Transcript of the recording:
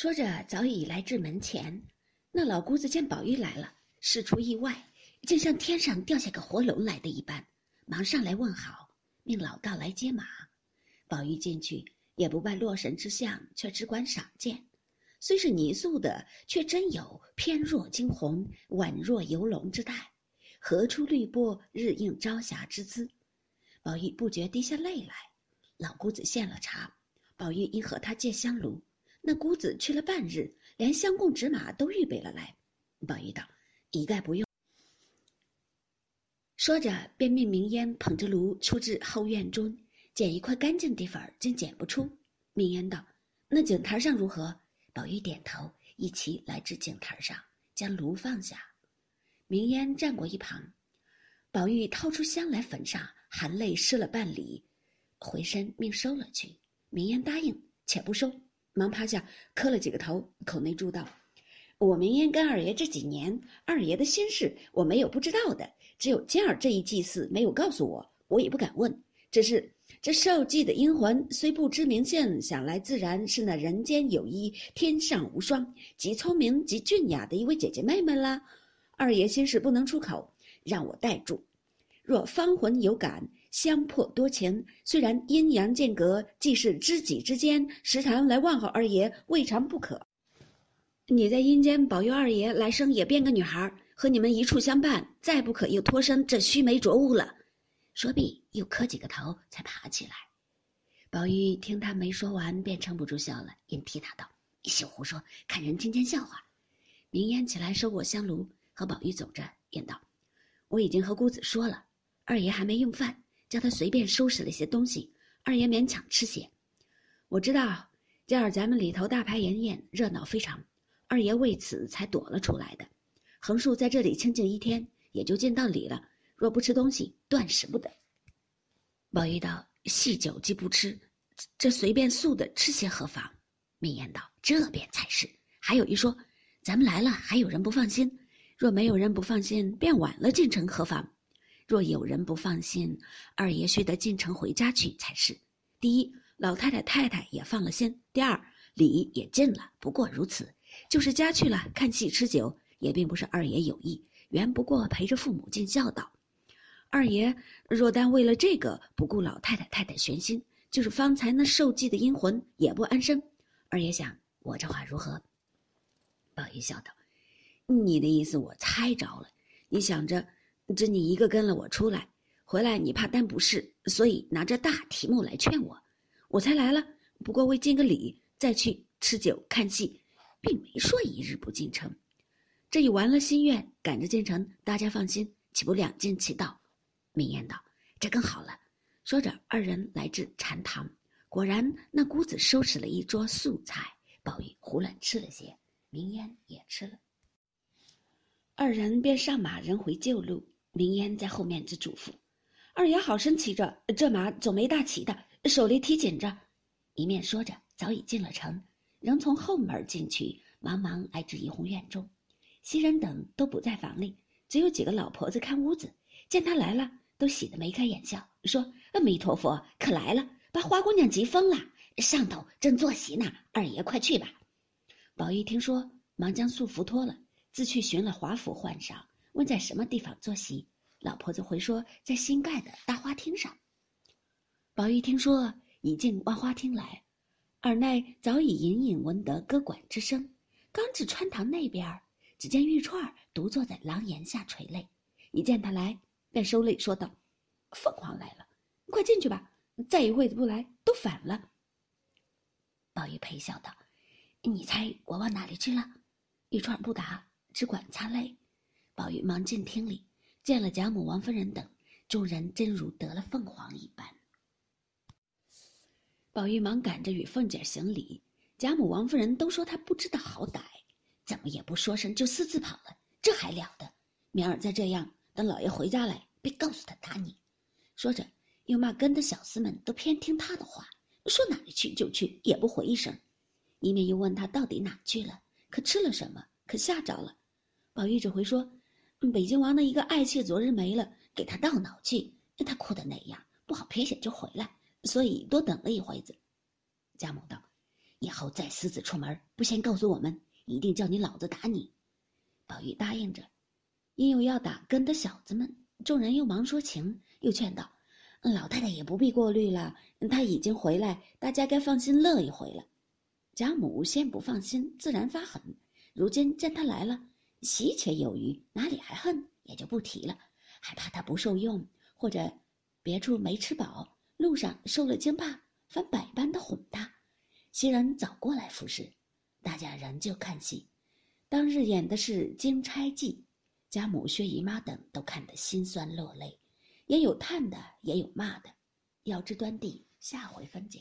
说着，早已来至门前。那老姑子见宝玉来了，事出意外，竟像天上掉下个活龙来的一般，忙上来问好，命老道来接马。宝玉进去，也不拜洛神之相，却只管赏鉴。虽是泥塑的，却真有翩若惊鸿、宛若游龙之态，何出绿波、日映朝霞之姿。宝玉不觉滴下泪来。老姑子献了茶，宝玉因和他借香炉。那姑子去了半日，连香供纸马都预备了来。宝玉道：“一概不用。”说着，便命明烟捧着炉出至后院中，捡一块干净地方，竟捡不出。明烟道：“那井台上如何？”宝玉点头，一齐来至井台上，将炉放下。明烟站过一旁，宝玉掏出香来焚上，含泪施了半礼，回身命收了去。明烟答应，且不收，忙趴下磕了几个头，口内祝道：“我明烟跟二爷这几年，二爷的心事我没有不知道的，只有今儿这一祭祀没有告诉我，我也不敢问。只是。”这受祭的阴魂虽不知名姓，想来自然是那人间有一天上无双、极聪明极俊雅的一位姐姐妹妹啦。二爷心事不能出口，让我代住。若芳魂有感，相魄多情，虽然阴阳间隔，既是知己之间，时常来问候二爷，未尝不可。你在阴间保佑二爷来生也变个女孩，和你们一处相伴，再不可又脱身这须眉浊物了。说毕，又磕几个头，才爬起来。宝玉听他没说完，便撑不住笑了，应替他道：“你休胡说，看人听见笑话。”明烟起来收过香炉，和宝玉走着，言道：“我已经和姑子说了，二爷还没用饭，叫他随便收拾了些东西，二爷勉强吃些。我知道今儿咱们里头大排筵宴，热闹非常，二爷为此才躲了出来的。横竖在这里清静一天，也就尽到礼了。”若不吃东西，断食不得。宝玉道：“细酒既不吃，这随便素的吃些何妨？”明言道：“这便才是。还有一说，咱们来了，还有人不放心。若没有人不放心，便晚了进城何妨？若有人不放心，二爷须得进城回家去才是。第一，老太太太太也放了心；第二，礼也尽了，不过如此。就是家去了，看戏吃酒，也并不是二爷有意，原不过陪着父母尽孝道。”二爷若单为了这个不顾老太太太太悬心，就是方才那受祭的阴魂也不安生。二爷想我这话如何？宝玉笑道：“你的意思我猜着了。你想着，只你一个跟了我出来，回来你怕担不是，所以拿着大题目来劝我，我才来了。不过为尽个礼，再去吃酒看戏，并没说一日不进城。这已完了心愿，赶着进城，大家放心，岂不两尽其道？”明言道：“这更好了。”说着，二人来至禅堂，果然那姑子收拾了一桌素菜，宝玉胡乱吃了些，明烟也吃了。二人便上马，人回旧路。明烟在后面只嘱咐：“二爷好生骑着，这马总没大骑的，手里提紧着。”一面说着，早已进了城，仍从后门进去，忙忙来至怡红院中。袭人等都不在房里，只有几个老婆子看屋子，见他来了。都喜得眉开眼笑，说：“阿弥陀佛，可来了，把花姑娘急疯了。上头正坐席呢，二爷快去吧。”宝玉听说，忙将素服脱了，自去寻了华服换上，问在什么地方坐席。老婆子回说，在新盖的大花厅上。宝玉听说，已进万花厅来，耳内早已隐隐闻得歌管之声。刚至穿堂那边，只见玉串独坐在廊檐下垂泪，一见他来。便收泪说道：“凤凰来了，快进去吧。再一会子不来，都反了。”宝玉陪笑道：“你猜我往哪里去了？”玉串不答，只管擦泪。宝玉忙进厅里，见了贾母、王夫人等众人，真如得了凤凰一般。宝玉忙赶着与凤姐行礼，贾母、王夫人都说他不知道好歹，怎么也不说声，就私自跑了，这还了得？明儿再这样。等老爷回家来，别告诉他打你。说着，又骂跟的小厮们都偏听他的话，说哪里去就去，也不回一声。一面又问他到底哪去了，可吃了什么，可吓着了。宝玉只回说：“北京王的一个爱妾昨日没了，给他倒脑去，他哭的那样，不好撇下就回来，所以多等了一会子。”贾母道：“以后再私自出门，不先告诉我们，一定叫你老子打你。宝玉答应着，因有要打根的小子们，众人又忙说情，又劝道：“老太太也不必过虑了，他已经回来，大家该放心乐一回了。”贾母先不放心，自然发狠。如今见他来了，喜且有余，哪里还恨？也就不提了。还怕他不受用，或者别处没吃饱，路上受了惊怕，反百般的哄他。袭人早过来服侍，大家仍旧看戏。当日演的是《金钗记》，贾母、薛姨妈等都看得心酸落泪，也有叹的，也有骂的。要知端地，下回分解。